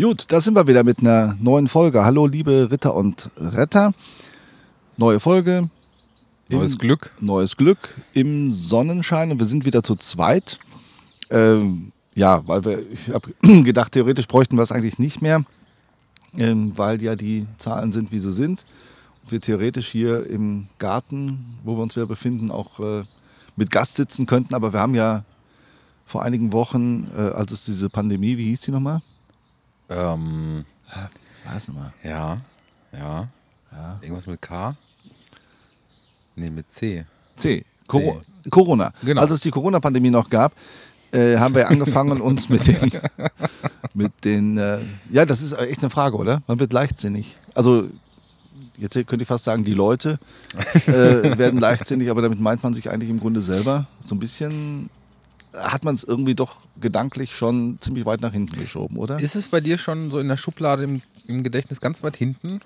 Gut, da sind wir wieder mit einer neuen Folge. Hallo, liebe Ritter und Retter. Neue Folge. Neues Glück. Neues Glück im Sonnenschein und wir sind wieder zu zweit. Ähm, ja, weil wir, ich habe gedacht, theoretisch bräuchten wir es eigentlich nicht mehr, ähm, weil ja die Zahlen sind, wie sie sind. Und wir theoretisch hier im Garten, wo wir uns wieder befinden, auch äh, mit Gast sitzen könnten. Aber wir haben ja vor einigen Wochen, äh, als es diese Pandemie, wie hieß die nochmal? Ähm, Weiß nochmal. ja, ja, Irgendwas mit K? Nee, mit C. C. Coro Corona. Genau. Als es die Corona-Pandemie noch gab, äh, haben wir angefangen, uns mit den, mit den äh, ja, das ist echt eine Frage, oder? Man wird leichtsinnig. Also, jetzt könnte ich fast sagen, die Leute äh, werden leichtsinnig, aber damit meint man sich eigentlich im Grunde selber. So ein bisschen hat man es irgendwie doch gedanklich schon ziemlich weit nach hinten geschoben, oder? Ist es bei dir schon so in der Schublade im, im Gedächtnis ganz weit hinten?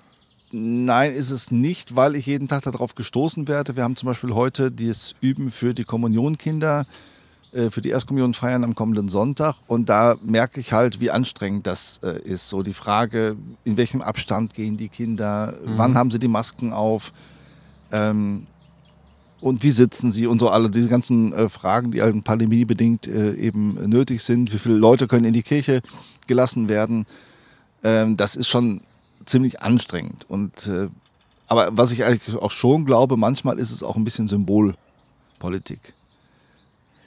Nein, ist es nicht, weil ich jeden Tag darauf gestoßen werde. Wir haben zum Beispiel heute das Üben für die Kommunionkinder, äh, für die Erstkommunion feiern am kommenden Sonntag. Und da merke ich halt, wie anstrengend das äh, ist. So die Frage, in welchem Abstand gehen die Kinder, wann haben sie die Masken auf ähm, und wie sitzen sie und so alle diese ganzen äh, Fragen, die halt pandemiebedingt äh, eben nötig sind. Wie viele Leute können in die Kirche gelassen werden? Ähm, das ist schon ziemlich anstrengend. Und, äh, aber was ich eigentlich auch schon glaube, manchmal ist es auch ein bisschen Symbolpolitik.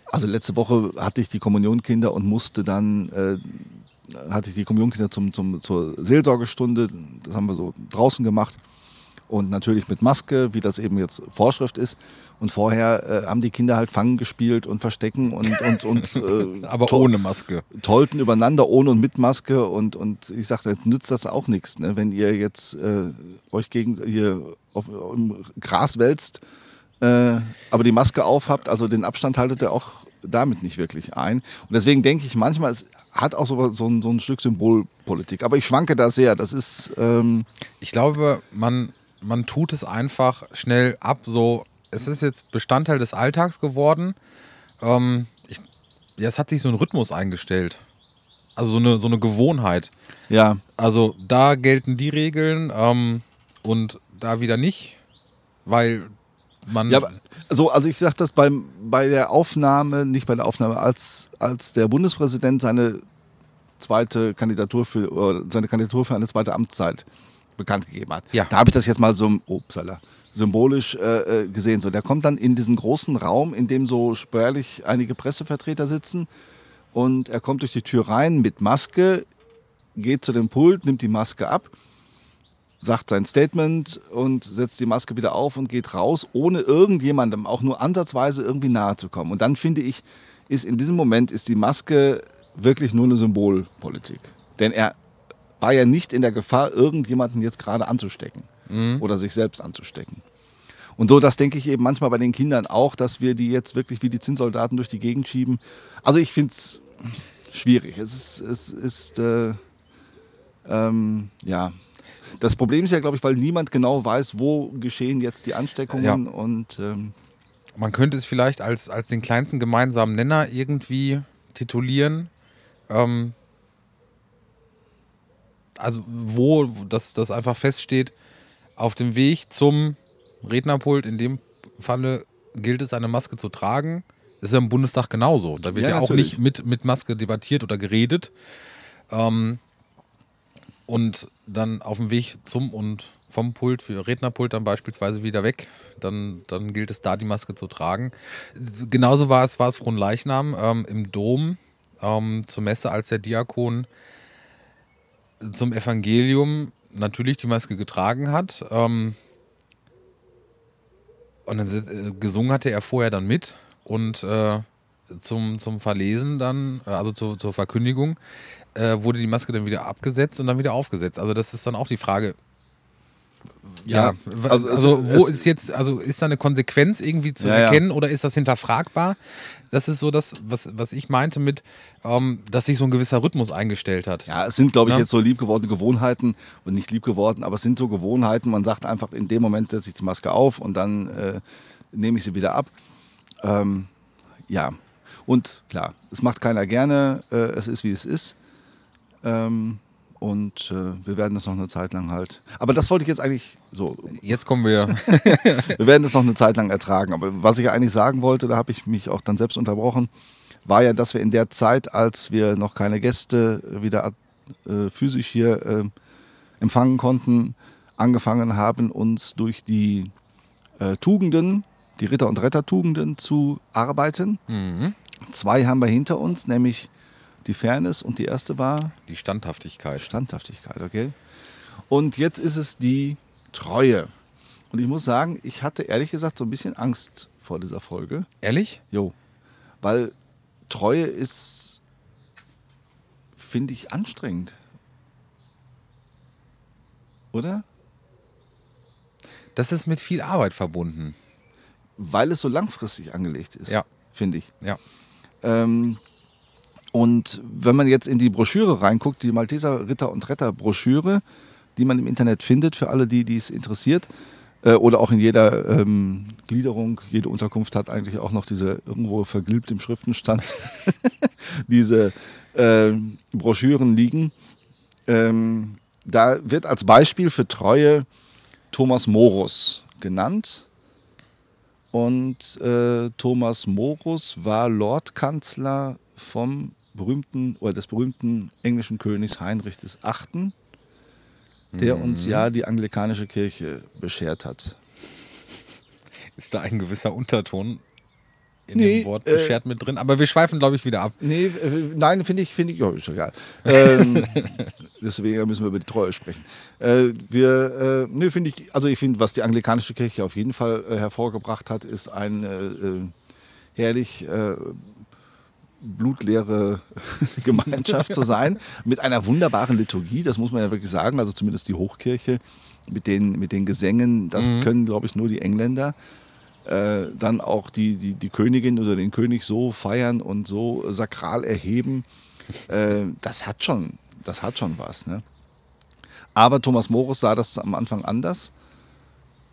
Also letzte Woche hatte ich die Kommunionkinder und musste dann, äh, hatte ich die Kommunionkinder zum, zum, zur Seelsorgestunde, das haben wir so draußen gemacht. Und natürlich mit Maske, wie das eben jetzt Vorschrift ist. Und vorher äh, haben die Kinder halt Fangen gespielt und Verstecken und, und, und äh, Aber ohne Maske. tollten übereinander, ohne und mit Maske. Und, und ich sagte, jetzt nützt das auch nichts, ne? wenn ihr jetzt äh, euch gegen hier auf, im Gras wälzt, äh, aber die Maske aufhabt, also den Abstand haltet ihr auch damit nicht wirklich ein. Und deswegen denke ich manchmal, es hat auch so, so, ein, so ein Stück Symbolpolitik. Aber ich schwanke da sehr. Das ist, ähm, Ich glaube, man, man tut es einfach schnell ab. So, es ist jetzt Bestandteil des Alltags geworden. Ähm, ich, ja, es hat sich so ein Rhythmus eingestellt. Also so eine, so eine Gewohnheit. ja, Also da gelten die Regeln ähm, und da wieder nicht, weil man. Ja, so, also ich sage das beim, bei der Aufnahme, nicht bei der Aufnahme, als, als der Bundespräsident seine zweite Kandidatur für seine Kandidatur für eine zweite Amtszeit bekannt gegeben hat. Ja. Da habe ich das jetzt mal so upsala, symbolisch äh, äh, gesehen. So, der kommt dann in diesen großen Raum, in dem so spärlich einige Pressevertreter sitzen und er kommt durch die Tür rein mit Maske, geht zu dem Pult, nimmt die Maske ab sagt sein Statement und setzt die Maske wieder auf und geht raus, ohne irgendjemandem auch nur ansatzweise irgendwie nahe zu kommen. Und dann finde ich, ist in diesem Moment ist die Maske wirklich nur eine Symbolpolitik. Denn er war ja nicht in der Gefahr, irgendjemanden jetzt gerade anzustecken oder sich selbst anzustecken. Und so, das denke ich eben manchmal bei den Kindern auch, dass wir die jetzt wirklich wie die Zinnsoldaten durch die Gegend schieben. Also ich finde es schwierig. Es ist, es ist äh, ähm, ja. Das Problem ist ja, glaube ich, weil niemand genau weiß, wo geschehen jetzt die Ansteckungen Ja. und ähm, Man könnte es vielleicht als, als den kleinsten gemeinsamen Nenner irgendwie titulieren. Ähm, also wo das, das einfach feststeht, auf dem Weg zum Rednerpult, in dem Falle gilt es, eine Maske zu tragen. Das ist ja im Bundestag genauso. Da wird Ja, ja, auch nicht mit, mit Maske debattiert oder geredet. Ähm, und dann auf dem Weg zum und vom Pult, für Rednerpult dann beispielsweise wieder weg, dann, dann gilt es da, die Maske zu tragen. Genauso war es, war es Fronleichnam ähm, im Dom ähm, zur Messe, als der Diakon zum Evangelium natürlich die Maske getragen hat. Ähm, und dann äh, gesungen hatte er vorher dann mit und äh, zum, zum Verlesen dann, äh, also zur, zur Verkündigung, äh, wurde die Maske dann wieder abgesetzt und dann wieder aufgesetzt. Also das ist dann auch die Frage. Ja, w- also also, wo ist jetzt, also ist da eine Konsequenz irgendwie zu Ja, ja. erkennen oder ist das hinterfragbar? Das ist so das, was, was ich meinte mit, ähm, dass sich so ein gewisser Rhythmus eingestellt hat. ja, es sind, glaube ich, Ja. jetzt so liebgewordene Gewohnheiten und nicht lieb geworden, aber es sind so Gewohnheiten. Man sagt einfach, in dem Moment setze ich die Maske auf und dann äh, nehme ich sie wieder ab. Ähm, ja, und klar, es macht keiner gerne, äh, es ist wie es ist. Ähm, Und äh, wir werden das noch eine Zeit lang halt. Aber das wollte ich jetzt eigentlich so. Jetzt kommen wir. wir werden das noch eine Zeit lang ertragen. Aber was ich ja eigentlich sagen wollte, da habe ich mich auch dann selbst unterbrochen, war ja, dass wir in der Zeit, als wir noch keine Gäste wieder äh, physisch hier äh, empfangen konnten, angefangen haben, uns durch die äh, Tugenden, die Ritter- und Rettertugenden zu arbeiten. Mhm. Zwei haben wir hinter uns, nämlich die Fairness und die erste war Die Standhaftigkeit. Standhaftigkeit, okay? Und jetzt ist es die Treue. Und ich muss sagen, ich hatte ehrlich gesagt so ein bisschen Angst vor dieser Folge. Ehrlich? Jo. Weil Treue ist, finde ich, anstrengend. Oder? Das ist mit viel Arbeit verbunden. Weil es so langfristig angelegt ist, Ja. finde ich. Ja. Ähm, und wenn man jetzt in die Broschüre reinguckt, die Malteser Ritter und Retter Broschüre, die man im Internet findet, für alle, die es interessiert, äh, oder auch in jeder ähm, Gliederung, jede Unterkunft hat eigentlich auch noch diese irgendwo vergilbt im Schriftenstand diese äh, Broschüren liegen. Ähm, da wird als Beispiel für Treue Thomas Morus genannt. Und äh, Thomas Morus war Lordkanzler vom berühmten oder des berühmten englischen Königs Heinrich VIII., der uns ja die anglikanische Kirche beschert hat. Ist da ein gewisser Unterton in Nee, dem Wort äh, beschert mit drin? Aber wir schweifen, glaube ich, wieder ab. Nee, äh, nein, finde ich, finde ich, ja, ist egal. Ähm, deswegen müssen wir über die Treue sprechen. Äh, wir, äh, nee, finde ich, also ich finde, was die anglikanische Kirche auf jeden Fall äh, hervorgebracht hat, ist eine äh, herrlich äh, blutleere Gemeinschaft zu sein, mit einer wunderbaren Liturgie, das muss man ja wirklich sagen, also zumindest die Hochkirche mit den, mit den Gesängen, das können, glaube ich, nur die Engländer. Äh, dann auch die, die, die Königin oder den König so feiern und so sakral erheben, äh, das hat schon, das hat schon was. Ne? Aber Thomas Morus sah das am Anfang anders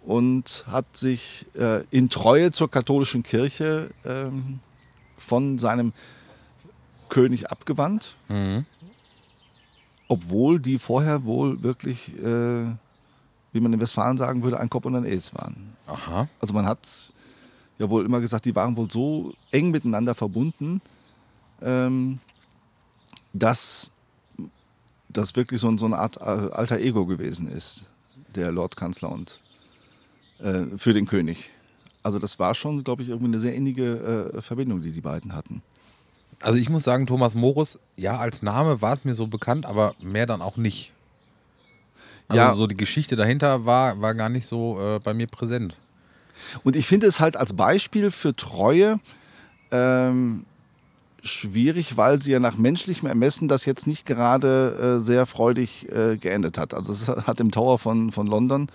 und hat sich äh, in Treue zur katholischen Kirche ähm, von seinem König abgewandt, obwohl die vorher wohl wirklich, äh, wie man in Westfalen sagen würde, ein Kopf und ein Es waren. Aha. Also man hat ja wohl immer gesagt, die waren wohl so eng miteinander verbunden, ähm, dass das wirklich so, so eine Art äh, alter Ego gewesen ist, der Lordkanzler und äh, für den König. Also das war schon, glaube ich, irgendwie eine sehr innige äh, Verbindung, die die beiden hatten. Also ich muss sagen, Thomas Morus, ja, als Name war es mir so bekannt, aber mehr dann auch nicht. Also Ja. so die Geschichte dahinter war, war gar nicht so äh, bei mir präsent. Und ich finde es halt als Beispiel für Treue ähm, schwierig, weil sie ja nach menschlichem Ermessen das jetzt nicht gerade äh, sehr freudig äh, geendet hat. Also es hat im Tower von, von London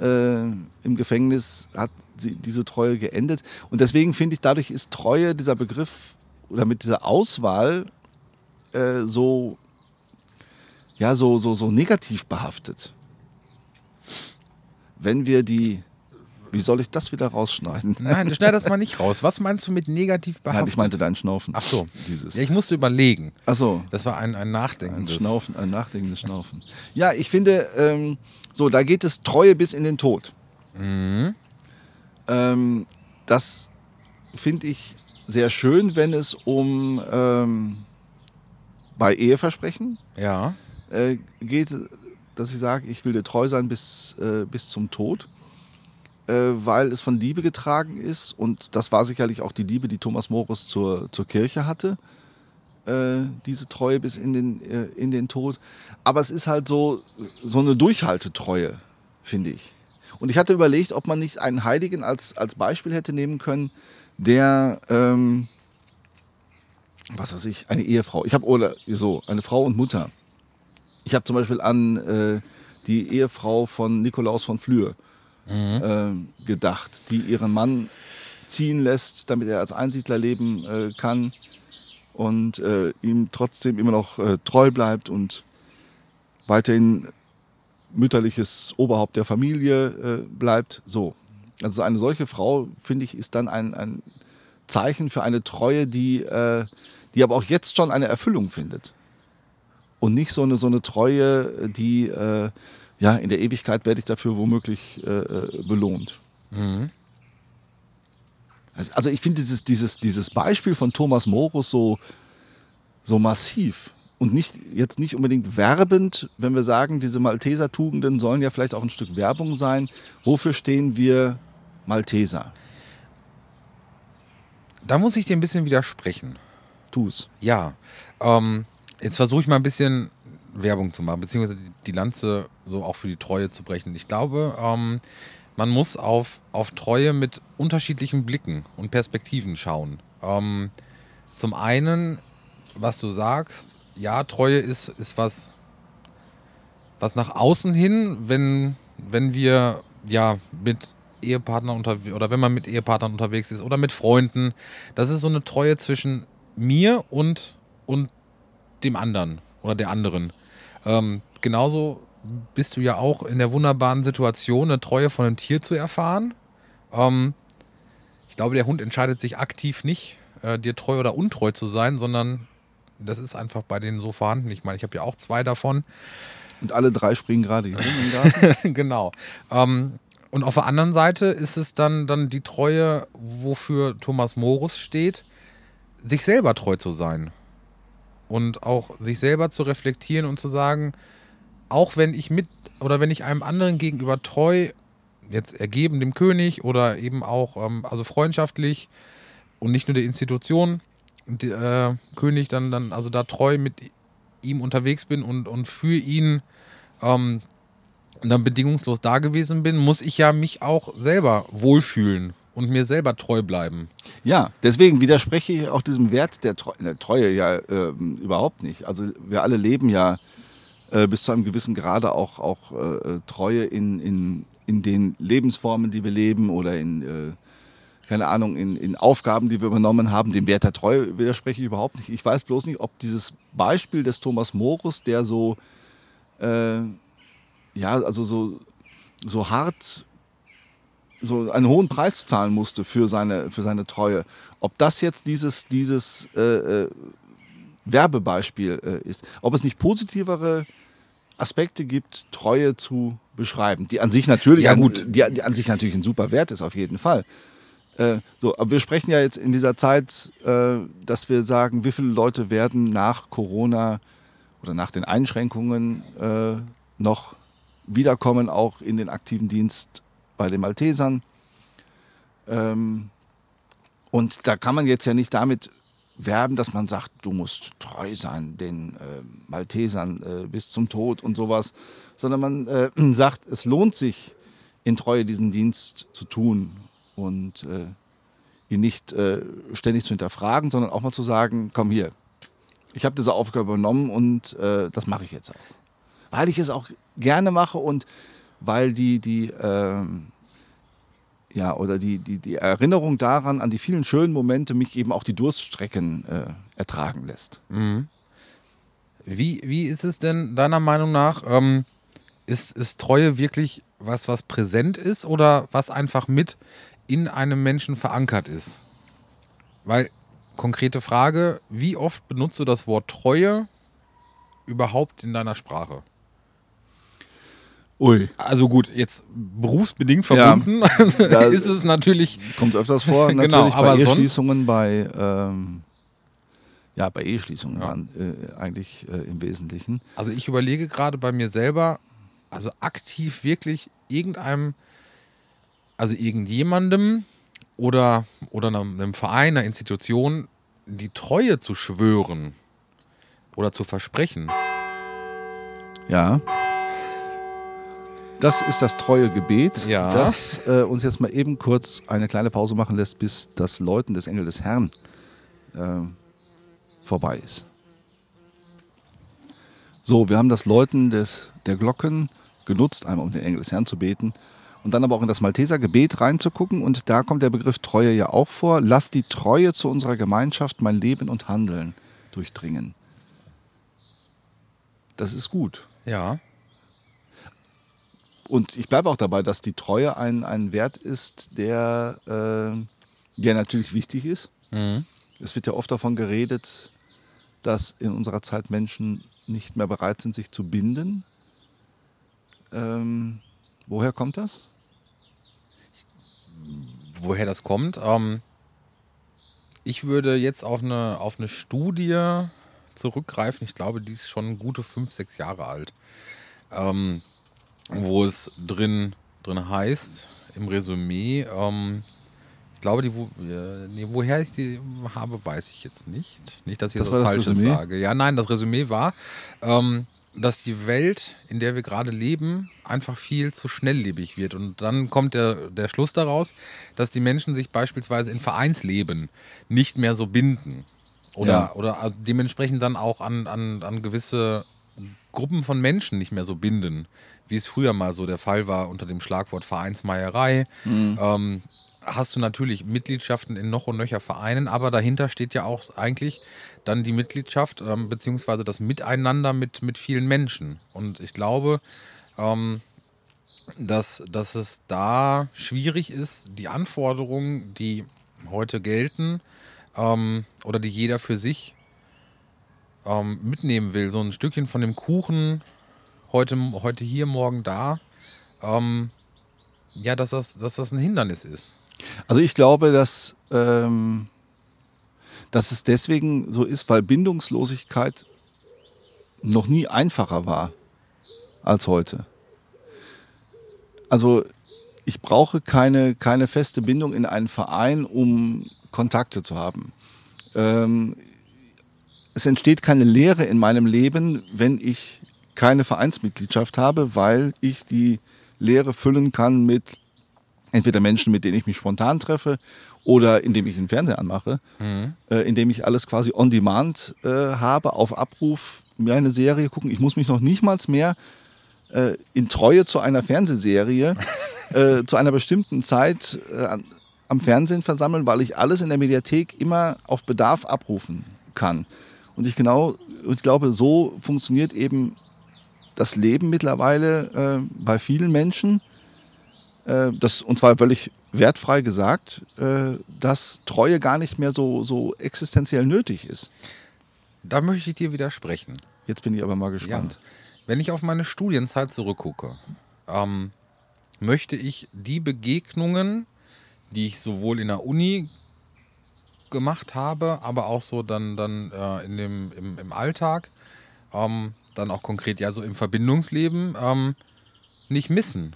äh, im Gefängnis hat sie diese Treue geendet. Und deswegen finde ich, dadurch ist Treue, dieser Begriff oder mit dieser Auswahl äh, so, ja, so, so, so negativ behaftet. Wenn wir die, wie soll ich das wieder rausschneiden? Nein, schneid das mal nicht raus. Was meinst du mit negativ behaftet? Nein, ich meinte dein Schnaufen. Ach so. Dieses. Ja, ich musste überlegen. Ach so. Das war ein, ein Ein nachdenkendes. Schnaufen, ein nachdenkendes Schnaufen. Ja, ich finde, ähm, so, da geht es Treue bis in den Tod. Ähm, das finde ich sehr schön, wenn es um ähm, bei Eheversprechen Ja. äh, geht, dass ich sage, ich will dir treu sein bis, äh, bis zum Tod, äh, weil es von Liebe getragen ist. Und das war sicherlich auch die Liebe, die Thomas Morus zur, zur Kirche hatte. Äh, diese Treue bis in den, äh, in den Tod. Aber es ist halt so, so eine Durchhaltetreue, finde ich. Und ich hatte überlegt, ob man nicht einen Heiligen als, als Beispiel hätte nehmen können, der, ähm, was weiß ich, eine Ehefrau. Ich habe oder so, eine Frau und Mutter. Ich habe zum Beispiel an äh, die Ehefrau von Nikolaus von Flür äh, gedacht, die ihren Mann ziehen lässt, damit er als Einsiedler leben äh, kann und äh, ihm trotzdem immer noch äh, treu bleibt und weiterhin mütterliches Oberhaupt der Familie äh, bleibt. So. Also eine solche Frau, finde ich, ist dann ein, ein Zeichen für eine Treue, die, äh, die aber auch jetzt schon eine Erfüllung findet. und nicht so eine, so eine Treue, die äh, ja in der Ewigkeit werde ich dafür womöglich äh, äh belohnt. Mhm. Also, also ich finde dieses, dieses, dieses Beispiel von Thomas Morus so, so massiv und nicht, jetzt nicht unbedingt werbend, wenn wir sagen, diese Malteser-Tugenden sollen ja vielleicht auch ein Stück Werbung sein. Wofür stehen wir Malteser? Da muss ich dir ein bisschen widersprechen. Tu's. Ja. Ähm, jetzt versuche ich mal ein bisschen Werbung zu machen, beziehungsweise die Lanze so auch für die Treue zu brechen. Ich glaube, ähm, man muss auf, auf Treue mit unterschiedlichen Blicken und Perspektiven schauen. Ähm, zum einen, was du sagst, ja, Treue ist, ist was, was nach außen hin, wenn, wenn wir ja mit Ehepartnern unterwegs oder wenn man mit Ehepartnern unterwegs ist oder mit Freunden, das ist so eine Treue zwischen mir und, und dem anderen oder der anderen. Ähm, genauso bist du ja auch in der wunderbaren Situation, eine Treue von einem Tier zu erfahren. Ähm, ich glaube, der Hund entscheidet sich aktiv nicht, äh, dir treu oder untreu zu sein, sondern das ist einfach bei denen so vorhanden. Ich meine, ich habe ja auch zwei davon. Und alle drei springen gerade hier im Garten. genau. Ähm, und auf der anderen Seite ist es dann, dann die Treue, wofür Thomas Morus steht, sich selber treu zu sein. Und auch sich selber zu reflektieren und zu sagen, auch wenn ich mit oder wenn ich einem anderen gegenüber treu, jetzt ergeben dem König oder eben auch ähm, also freundschaftlich und nicht nur der Institution, der äh, König dann, dann also da treu mit ihm unterwegs bin und, und für ihn ähm, dann bedingungslos da gewesen bin, muss ich ja mich auch selber wohlfühlen und mir selber treu bleiben. Ja, deswegen widerspreche ich auch diesem Wert der, Treu der Treue ja äh, überhaupt nicht. Also wir alle leben ja äh, bis zu einem gewissen Grade auch, auch äh, Treue in, in, in den Lebensformen, die wir leben oder in, äh, keine Ahnung, in, in Aufgaben, die wir übernommen haben. Dem Wert der Treue widerspreche ich überhaupt nicht. Ich weiß bloß nicht, ob dieses Beispiel des Thomas Morus, der so, äh, ja, also so, so hart so einen hohen Preis zahlen musste für seine, für seine Treue. Ob das jetzt dieses, dieses äh, äh, Werbebeispiel äh, ist. Ob es nicht positivere Aspekte gibt, Treue zu beschreiben, die an sich natürlich, ja, gut. Ein, die, die, an sich natürlich ein super Wert ist, auf jeden Fall. Äh, so, aber wir sprechen ja jetzt in dieser Zeit, äh, dass wir sagen, wie viele Leute werden nach Corona oder nach den Einschränkungen noch wiederkommen, auch in den aktiven Dienst bei den Maltesern. Ähm, und da kann man jetzt ja nicht damit werben, dass man sagt, du musst treu sein den äh, Maltesern äh, bis zum Tod und sowas, sondern man äh, sagt, es lohnt sich in Treue diesen Dienst zu tun und äh, ihn nicht äh, ständig zu hinterfragen, sondern auch mal zu sagen, komm hier, ich habe diese Aufgabe übernommen und äh, das mache ich jetzt auch. Weil ich es auch gerne mache und weil die, die ähm, ja, oder die, die, die Erinnerung daran, an die vielen schönen Momente, mich eben auch die Durststrecken äh, ertragen lässt. Mhm. Wie, wie ist es denn deiner Meinung nach? Ähm, ist, ist Treue wirklich was, was präsent ist oder was einfach mit in einem Menschen verankert ist? Weil, konkrete Frage, wie oft benutzt du das Wort Treue überhaupt in deiner Sprache? Ui. Also gut, jetzt berufsbedingt verbunden ja, ist es natürlich. Kommt öfters vor, natürlich genau, aber bei Eheschließungen, bei, ähm, ja, bei Eheschließungen ja. waren äh, eigentlich äh, im Wesentlichen. Also ich überlege gerade bei mir selber, also aktiv wirklich irgendeinem, also irgendjemandem oder, oder einem Verein, einer Institution die Treue zu schwören oder zu versprechen. Ja. Das ist das treue Gebet, ja. das äh, uns jetzt mal eben kurz eine kleine Pause machen lässt, bis das Läuten des Engel des Herrn äh, vorbei ist. So, wir haben das Läuten des, der Glocken genutzt, einmal um den Engel des Herrn zu beten und dann aber auch in das Malteser Gebet reinzugucken. Und da kommt der Begriff Treue ja auch vor. Lass die Treue zu unserer Gemeinschaft, mein Leben und Handeln durchdringen. Das ist gut. Ja. Und ich bleibe auch dabei, dass die Treue ein, ein Wert ist, der, äh, der natürlich wichtig ist. Mhm. Es wird ja oft davon geredet, dass in unserer Zeit Menschen nicht mehr bereit sind, sich zu binden. Ähm, woher kommt das? Woher das kommt? Ähm, ich würde jetzt auf eine, auf eine Studie zurückgreifen. Ich glaube, die ist schon gute fünf, sechs Jahre alt. Ähm, wo es drin, drin heißt, im Resümee, ähm, ich glaube, die, wo, äh, nee, woher ich die habe, weiß ich jetzt nicht. Nicht, dass ich das, das Falsches Resümee? sage. Ja, nein, das Resümee war, ähm, dass die Welt, in der wir gerade leben, einfach viel zu schnelllebig wird. Und dann kommt der, der Schluss daraus, dass die Menschen sich beispielsweise in Vereinsleben nicht mehr so binden. Oder, ja. oder dementsprechend dann auch an, an, an gewisse Gruppen von Menschen nicht mehr so binden, wie es früher mal so der Fall war unter dem Schlagwort Vereinsmeierei. Mhm. Ähm, hast du natürlich Mitgliedschaften in noch und nöcher Vereinen, aber dahinter steht ja auch eigentlich dann die Mitgliedschaft ähm, beziehungsweise das Miteinander mit, mit vielen Menschen. Und ich glaube, ähm, dass, dass es da schwierig ist, die Anforderungen, die heute gelten ähm, oder die jeder für sich ähm, mitnehmen will, so ein Stückchen von dem Kuchen, heute, heute hier, morgen da, ähm, ja, dass das, dass das ein Hindernis ist. Also ich glaube, dass, ähm, dass es deswegen so ist, weil Bindungslosigkeit noch nie einfacher war als heute. Also ich brauche keine, keine feste Bindung in einen Verein, um Kontakte zu haben. Ähm, es entsteht keine Lehre in meinem Leben, wenn ich keine Vereinsmitgliedschaft habe, weil ich die Lehre füllen kann mit entweder Menschen, mit denen ich mich spontan treffe oder indem ich den Fernseher anmache, mhm. äh, indem ich alles quasi on demand äh, habe, auf Abruf mir eine Serie gucken. Ich muss mich noch nicht mal mehr äh, in Treue zu einer Fernsehserie äh, zu einer bestimmten Zeit äh, am Fernsehen versammeln, weil ich alles in der Mediathek immer auf Bedarf abrufen kann. Und ich genau, ich glaube, so funktioniert eben das Leben mittlerweile äh, bei vielen Menschen. Äh, das, und zwar völlig wertfrei gesagt, äh, dass Treue gar nicht mehr so, so existenziell nötig ist. Da möchte ich dir widersprechen. Jetzt bin ich aber mal gespannt. Ja. Wenn ich auf meine Studienzeit zurückgucke, ähm, möchte ich die Begegnungen, die ich sowohl in der Uni gemacht habe, aber auch so dann, dann äh, in dem, im, im Alltag, ähm, dann auch konkret ja so im Verbindungsleben, ähm, nicht missen.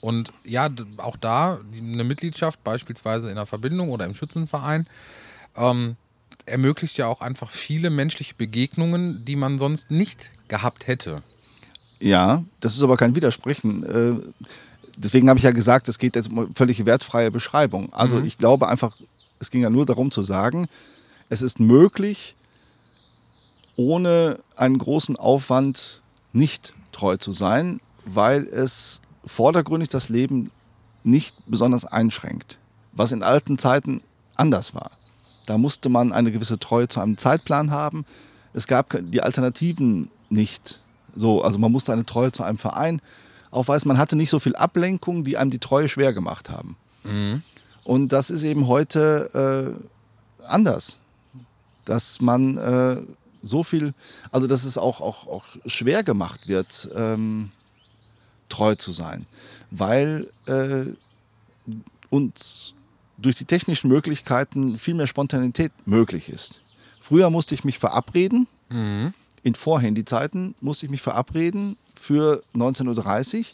Und ja, auch da eine Mitgliedschaft beispielsweise in einer Verbindung oder im Schützenverein ähm, ermöglicht ja auch einfach viele menschliche Begegnungen, die man sonst nicht gehabt hätte. Ja, das ist aber kein Widersprechen. Äh, deswegen habe ich ja gesagt, es geht jetzt um völlig wertfreie Beschreibung. Also mhm. ich glaube einfach, es ging ja nur darum zu sagen, es ist möglich, ohne einen großen Aufwand nicht treu zu sein, weil es vordergründig das Leben nicht besonders einschränkt, was in alten Zeiten anders war. Da musste man eine gewisse Treue zu einem Zeitplan haben. Es gab die Alternativen nicht. So, also man musste eine Treue zu einem Verein aufweisen. Man hatte nicht so viel Ablenkung, die einem die Treue schwer gemacht haben. Mhm. Und das ist eben heute äh, anders. Dass man äh, so viel, also dass es auch, auch, auch schwer gemacht wird, ähm, treu zu sein. Weil äh, uns durch die technischen Möglichkeiten viel mehr Spontanität möglich ist. Früher musste ich mich verabreden, mhm. in Vorhandy-Zeiten musste ich mich verabreden für 19.30 Uhr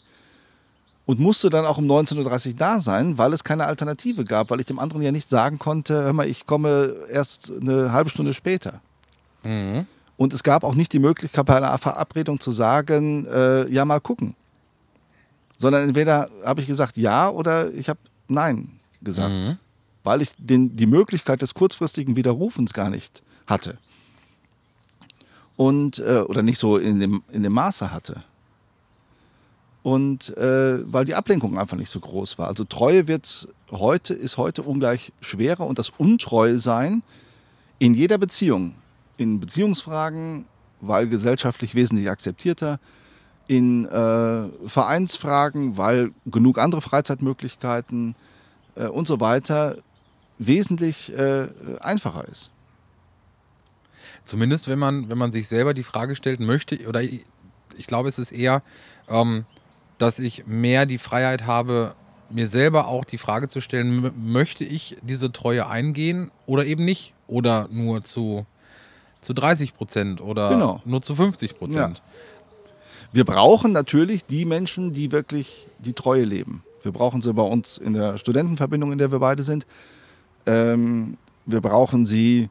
und musste dann auch um 19.30 Uhr da sein, weil es keine Alternative gab, weil ich dem anderen ja nicht sagen konnte, hör mal, ich komme erst eine halbe Stunde später. Mhm. Und es gab auch nicht die Möglichkeit, bei einer Verabredung zu sagen, äh, ja, mal gucken. Sondern entweder habe ich gesagt ja oder ich habe nein gesagt, mhm. weil ich den, die Möglichkeit des kurzfristigen Widerrufens gar nicht hatte. Und, äh, oder nicht so in dem, in dem Maße hatte. Und äh, weil die Ablenkung einfach nicht so groß war. Also Treue wird heute, ist heute ungleich schwerer und das Untreue sein in jeder Beziehung, in Beziehungsfragen, weil gesellschaftlich wesentlich akzeptierter, in äh, Vereinsfragen, weil genug andere Freizeitmöglichkeiten, äh, und so weiter wesentlich äh, einfacher ist. Zumindest wenn man, wenn man sich selber die Frage stellt, möchte, oder ich, glaube, es ist eher, ähm, dass ich mehr die Freiheit habe, mir selber auch die Frage zu stellen, möchte ich diese Treue eingehen oder eben nicht? Oder nur zu, zu 30 Prozent oder Genau. nur zu 50 Prozent. Wir brauchen natürlich die Menschen, die wirklich die Treue leben. Wir brauchen sie bei uns in der Studentenverbindung, in der wir beide sind. Ähm, wir brauchen sie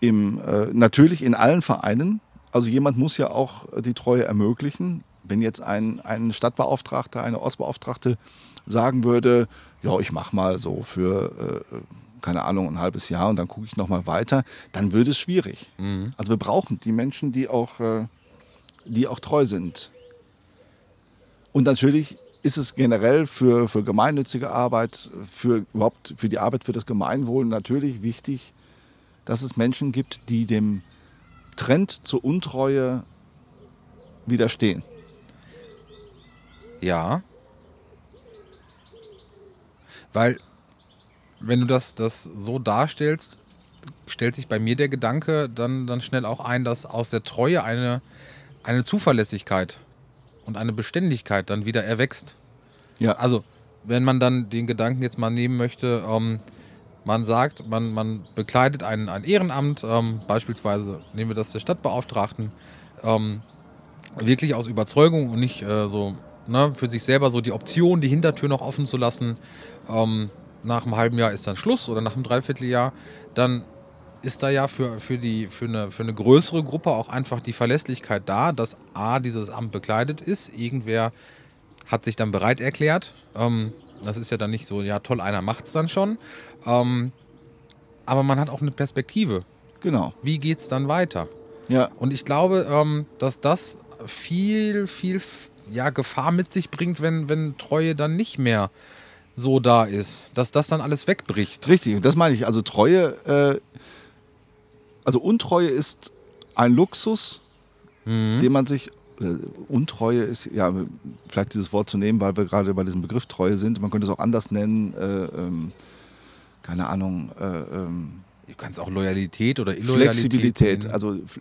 im, äh, natürlich in allen Vereinen. Also jemand muss ja auch die Treue ermöglichen. Wenn jetzt ein, ein Stadtbeauftragter, eine Ortsbeauftragte sagen würde, ja, ich mache mal so für, äh, keine Ahnung, ein halbes Jahr und dann gucke ich nochmal weiter, dann wird es schwierig. Also wir brauchen die Menschen, die auch, äh, die auch treu sind. Und natürlich ist es generell für, für gemeinnützige Arbeit, für überhaupt für die Arbeit für das Gemeinwohl natürlich wichtig, dass es Menschen gibt, die dem Trend zur Untreue widerstehen. Ja. Weil, wenn du das, das so darstellst, stellt sich bei mir der Gedanke dann, dann schnell auch ein, dass aus der Treue eine, eine Zuverlässigkeit und eine Beständigkeit dann wieder erwächst. Ja, Also, wenn man dann den Gedanken jetzt mal nehmen möchte, ähm, man sagt, man, man bekleidet ein, ein Ehrenamt, ähm, beispielsweise nehmen wir das der Stadtbeauftragten, ähm, wirklich aus Überzeugung und nicht äh, so ne, für sich selber so die Option, die Hintertür noch offen zu lassen. Ähm, nach einem halben Jahr ist dann Schluss oder nach einem Dreivierteljahr, dann ist da ja für, für, die, für, eine, für eine größere Gruppe auch einfach die Verlässlichkeit da, dass A, dieses Amt bekleidet ist, irgendwer hat sich dann bereit erklärt. Ähm, das ist ja dann nicht so, ja toll, einer macht es dann schon. Ähm, aber man hat auch eine Perspektive. genau. Wie geht es dann weiter? Ja, Und ich glaube, ähm, dass das viel, viel ja, Gefahr mit sich bringt, wenn, wenn Treue dann nicht mehr so da ist. Dass das dann alles wegbricht. richtig. Und das meine ich. Also Treue, äh, also Untreue ist ein Luxus, Mhm. den man sich äh, Untreue ist, ja, vielleicht dieses Wort zu nehmen, weil wir gerade bei diesem Begriff Treue sind. Man könnte es auch anders nennen. Äh, ähm, keine Ahnung. Äh, ähm, Du kannst auch Loyalität oder Illoyalität. Flexibilität. nennen. Also, f-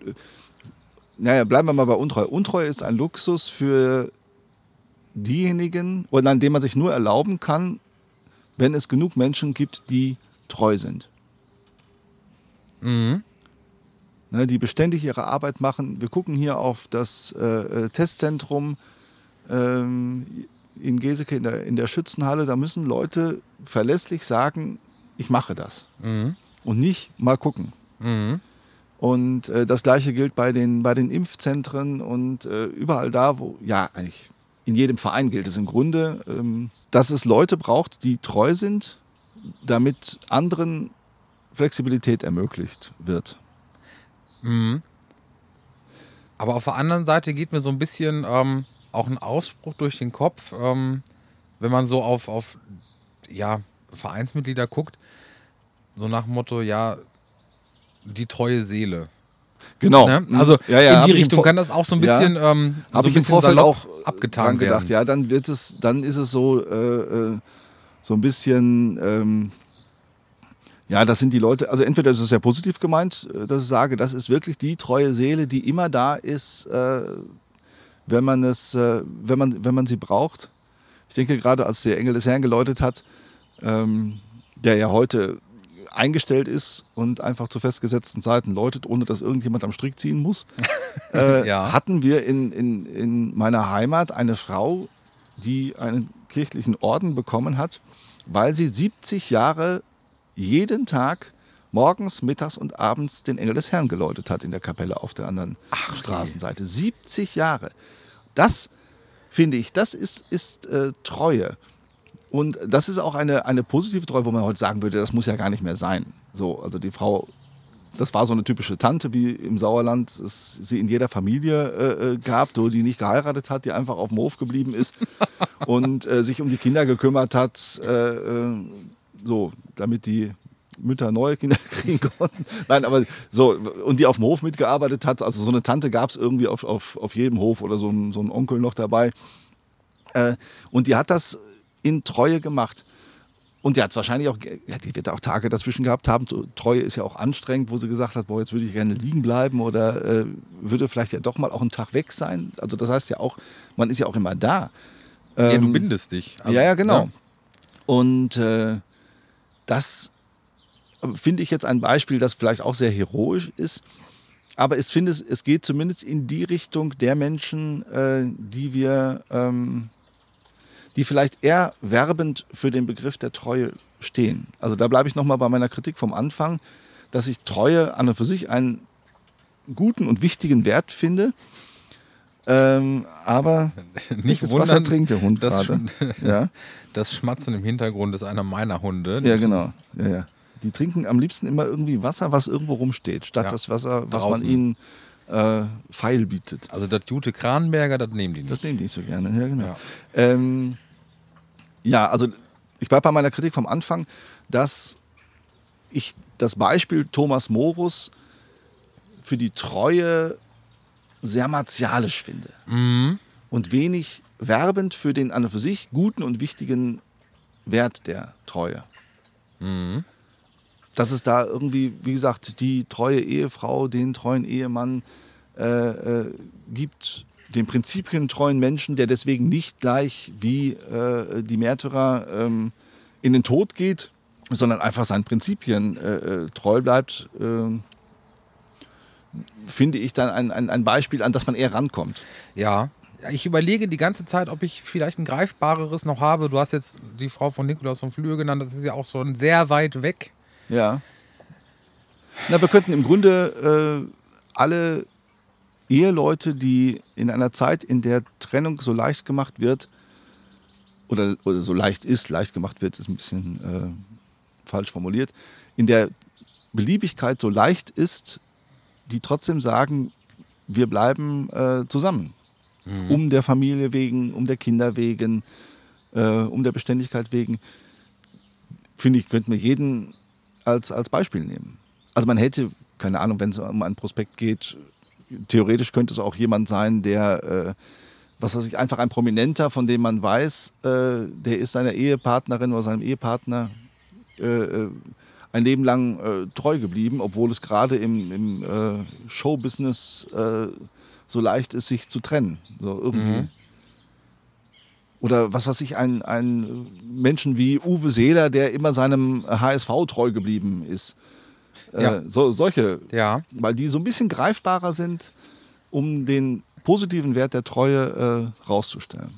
naja, bleiben wir mal bei Untreue. Untreue ist ein Luxus für diejenigen, oder an dem man sich nur erlauben kann, wenn es genug Menschen gibt, die treu sind. Mhm. Ne, die beständig ihre Arbeit machen. Wir gucken hier auf das äh, äh, Testzentrum ähm, in Geseke in der, in der Schützenhalle. Da müssen Leute verlässlich sagen, ich mache das. Mhm. Und nicht mal gucken. Mhm. Und äh, das gleiche gilt bei den, bei den Impfzentren und äh, überall da, wo, ja, eigentlich in jedem Verein gilt es im Grunde, ähm, dass es Leute braucht, die treu sind, damit anderen Flexibilität ermöglicht wird. Mhm. Aber auf der anderen Seite geht mir so ein bisschen ähm, auch ein Ausspruch durch den Kopf, ähm, wenn man so auf, auf ja, Vereinsmitglieder guckt, so nach dem Motto, ja, die treue Seele. Genau. Ne? Also Ja, ja, in die ich im Richtung kann das auch so ein Ja, bisschen, ähm, so Habe ein ich im bisschen Vorfeld salopp auch abgetan gedacht. werden. Ja, dann wird es, dann ist es so, äh, äh, so ein bisschen, ähm, ja, das sind die Leute, also entweder ist es sehr positiv gemeint, äh, dass ich sage, das ist wirklich die treue Seele, die immer da ist, äh, wenn man es, äh, wenn man, wenn man sie braucht. Ich denke gerade, als der Engel des Herrn geläutet hat, ähm, der ja heute eingestellt ist und einfach zu festgesetzten Zeiten läutet, ohne dass irgendjemand am Strick ziehen muss, äh, Ja. hatten wir in, in, in meiner Heimat eine Frau, die einen kirchlichen Orden bekommen hat, weil sie 70 Jahre jeden Tag morgens, mittags und abends den Engel des Herrn geläutet hat in der Kapelle auf der anderen Straßenseite. 70 Jahre. Das finde ich, das ist, ist äh, Treue. Und das ist auch eine, eine positive Treue, wo man heute sagen würde, das muss ja gar nicht mehr sein. So, also die Frau, das war so eine typische Tante, wie im Sauerland es sie in jeder Familie äh, äh, gab, die nicht geheiratet hat, die einfach auf dem Hof geblieben ist und äh, sich um die Kinder gekümmert hat, äh, äh, so, damit die Mütter neue Kinder kriegen konnten. Nein, aber so, und die auf dem Hof mitgearbeitet hat. Also so eine Tante gab es irgendwie auf, auf, auf jedem Hof oder so ein, so ein Onkel noch dabei. Äh, und die hat das in Treue gemacht. und die hat wahrscheinlich auch, ja, die wird auch Tage dazwischen gehabt haben. Treue ist ja auch anstrengend, wo sie gesagt hat, boah, jetzt würde ich gerne liegen bleiben oder äh, würde vielleicht ja doch mal auch einen Tag weg sein. Also das heißt ja auch, man ist ja auch immer da. ja, du Ähm, bindest dich. Also, ja, ja, genau. ne? Und äh, das finde ich jetzt ein Beispiel, das vielleicht auch sehr heroisch ist. Aber ich finde, es, es geht zumindest in die Richtung der Menschen, äh, die wir, ähm, die vielleicht eher werbend für den Begriff der Treue stehen. Also da bleibe ich nochmal bei meiner Kritik vom Anfang, dass ich Treue an und für sich einen guten und wichtigen Wert finde. Ähm, aber Nicht das wundern, Wasser trinkt der Hund das, gerade. Ja. das Schmatzen im Hintergrund ist einer meiner Hunde. Ja, genau. Ja, ja. Die trinken am liebsten immer irgendwie Wasser, was irgendwo rumsteht, statt Ja. das Wasser, was Draußen. man ihnen äh, feil bietet. Also das Jute Kranberger, das nehmen die nicht. Das nehmen die nicht so gerne. Ja, genau. Ähm, ja, also ich bleibe bei meiner Kritik vom Anfang, dass ich das Beispiel Thomas Morus für die Treue sehr martialisch finde Mhm. und wenig werbend für den an und für sich guten und wichtigen Wert der Treue. Mhm. Dass es da irgendwie, wie gesagt, die treue Ehefrau, den treuen Ehemann äh, äh, gibt, den prinzipientreuen Menschen, der deswegen nicht gleich wie äh, die Märtyrer ähm, in den Tod geht, sondern einfach seinen Prinzipien äh, äh, treu bleibt, äh, finde ich dann ein, ein, ein Beispiel, an das man eher rankommt. Ja. Ja, Ich überlege die ganze Zeit, ob ich vielleicht ein greifbareres noch habe. Du hast jetzt die Frau von Nikolaus von Flühe genannt. Das ist ja auch schon sehr weit weg. Ja. Na, wir könnten im Grunde äh, alle Eheleute, die in einer Zeit, in der Trennung so leicht gemacht wird, oder, oder so leicht ist, leicht gemacht wird, ist ein bisschen äh, falsch formuliert, in der Beliebigkeit so leicht ist, die trotzdem sagen, wir bleiben äh, zusammen. Um der Familie wegen, um der Kinder wegen, äh, um der Beständigkeit wegen. Finde ich, könnten wir jeden als, als Beispiel nehmen. Also man hätte, keine Ahnung, wenn es um einen Prospekt geht, theoretisch könnte es auch jemand sein, der, äh, was weiß ich, einfach ein Prominenter, von dem man weiß, äh, der ist seiner Ehepartnerin oder seinem Ehepartner äh, äh, ein Leben lang äh, treu geblieben, obwohl es gerade im, im äh, Showbusiness so leicht ist, sich zu trennen. So irgendwie. Oder was weiß ich, ein, ein Menschen wie Uwe Seeler, der immer seinem HSV treu geblieben ist. Äh, Ja. so, solche, Ja. weil die so ein bisschen greifbarer sind, um den positiven Wert der Treue äh, rauszustellen.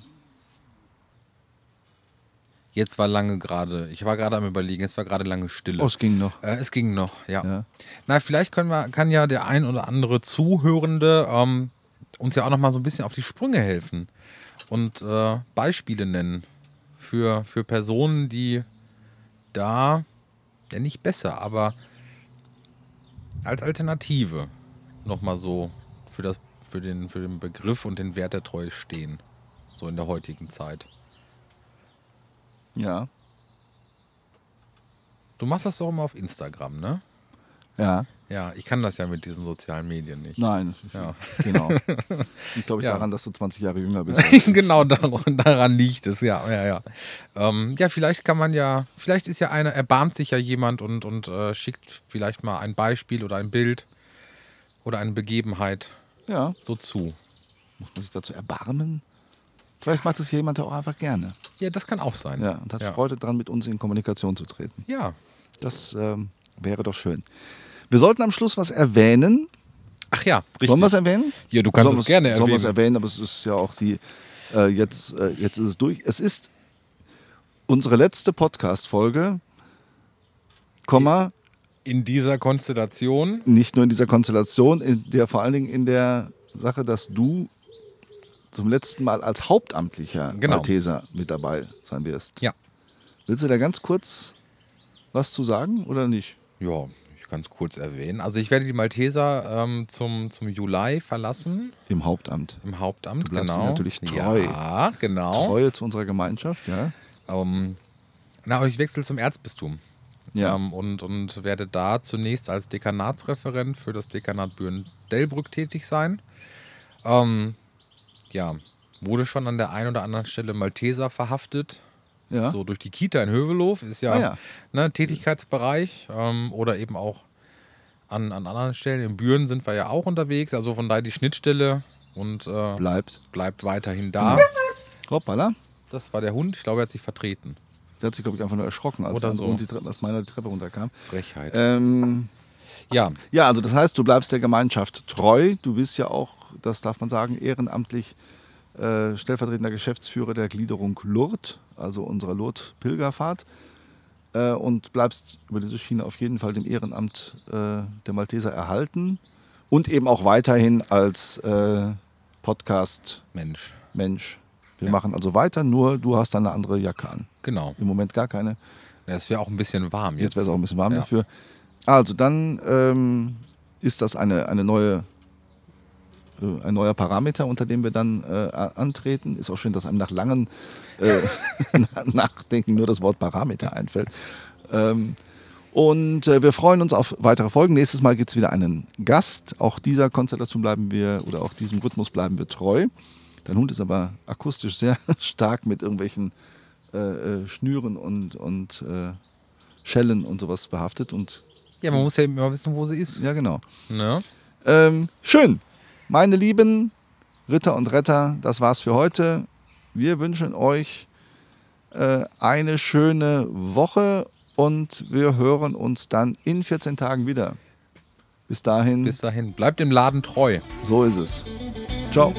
Jetzt war lange gerade, ich war gerade am überlegen, jetzt war gerade lange Stille. Oh, es ging noch. Äh, es ging noch, ja. Ja. Na, vielleicht können wir, kann ja der ein oder andere Zuhörende ähm, uns ja auch noch mal so ein bisschen auf die Sprünge helfen und äh, Beispiele nennen für, für Personen, die da, ja nicht besser, aber als Alternative noch mal so für, das, für, den, für den Begriff und den Wert der Treue stehen. So in der heutigen Zeit. Ja. Du machst das doch immer auf Instagram, ne? Ja. Ja, ich kann das ja mit diesen sozialen Medien nicht. Nein. Ja. Genau. Ich glaube ich Ja. daran, dass du 20 Jahre jünger bist. genau daran, daran liegt es, ja, ja, ja. Ähm, ja, vielleicht kann man ja, vielleicht ist ja einer, erbarmt sich ja jemand und, und äh, schickt vielleicht mal ein Beispiel oder ein Bild oder eine Begebenheit ja. so zu. Muss man sich dazu erbarmen? Vielleicht macht es jemand auch einfach gerne. Ja, das kann auch sein. Ja, und hat. Freude daran, mit uns in Kommunikation zu treten. Ja. Das ähm, wäre doch schön. Wir sollten am Schluss was erwähnen. Ach ja, richtig. Sollen wir es erwähnen? Ja, du kannst Sollen es gerne Sollen wir es erwähnen. erwähnen, aber es ist ja auch die, äh, jetzt, äh, jetzt ist es durch. Es ist unsere letzte Podcast-Folge, Komma, In dieser Konstellation. nicht nur in dieser Konstellation, in der vor allen Dingen in der Sache, dass du zum letzten Mal als hauptamtlicher Genau. Malteser mit dabei sein wirst. Ja. Willst du da ganz kurz was zu sagen oder nicht? Ja, es kurz erwähnen. Also ich werde die Malteser ähm, zum, zum Juli verlassen Im Hauptamt. im Hauptamt. Du bleibst genau. natürlich treu. Ja, genau. Treue zu unserer Gemeinschaft, ja. Ähm, na, und ich wechsle zum Erzbistum. Ja. Ähm, und, und werde da zunächst als Dekanatsreferent für das Dekanat Büren-Dellbrück tätig sein. Ähm, ja, wurde schon an der einen oder anderen Stelle Malteser verhaftet. Ja. So durch die Kita in Hövelof ist ja, Ah, ja. Ne, Tätigkeitsbereich ähm, oder eben auch an, an anderen Stellen. In Büren sind wir ja auch unterwegs, also von daher die Schnittstelle und äh, Bleibt. bleibt weiterhin da. Hoppala. Das war der Hund, ich glaube, er hat sich vertreten. Der hat sich, glaube ich, einfach nur erschrocken, als, Oder so. und die Treppe, als meiner die Treppe runterkam. Frechheit. Ähm, ja, ja, also das heißt, du bleibst der Gemeinschaft treu. Du bist ja auch, das darf man sagen, ehrenamtlich äh, stellvertretender Geschäftsführer der Gliederung Lourdes, also unserer Lourdes-Pilgerfahrt. Äh, und bleibst über diese Schiene auf jeden Fall dem Ehrenamt äh, der Malteser erhalten. Und eben auch weiterhin als äh, Podcast-Mensch. Mensch. Wir Ja. machen also weiter, nur du hast dann eine andere Jacke an. Genau. Im Moment gar keine. Ja, Es wäre auch ein bisschen warm Jetzt jetzt. wäre es auch ein bisschen warm Ja. dafür. Also dann ähm, ist das eine, eine neue, ein neuer Parameter, unter dem wir dann äh, antreten. Ist auch schön, dass einem nach langen äh, Nachdenken nur das Wort Parameter einfällt. Ähm, und äh, wir freuen uns auf weitere Folgen. Nächstes Mal gibt es wieder einen Gast. Auch dieser Konstellation bleiben wir oder auch diesem Rhythmus bleiben wir treu. Dein Hund ist aber akustisch sehr stark mit irgendwelchen äh, äh, Schnüren und, und äh, Schellen und sowas behaftet. Und Ja, man muss ja immer wissen, wo sie ist. ja, genau. Ne? Ähm, schön. Meine lieben Ritter und Retter, das war's für heute. Wir wünschen euch äh, eine schöne Woche und wir hören uns dann in 14 Tagen wieder. Bis dahin, Bis dahin, bleibt dem Laden treu. so ist es. Ciao.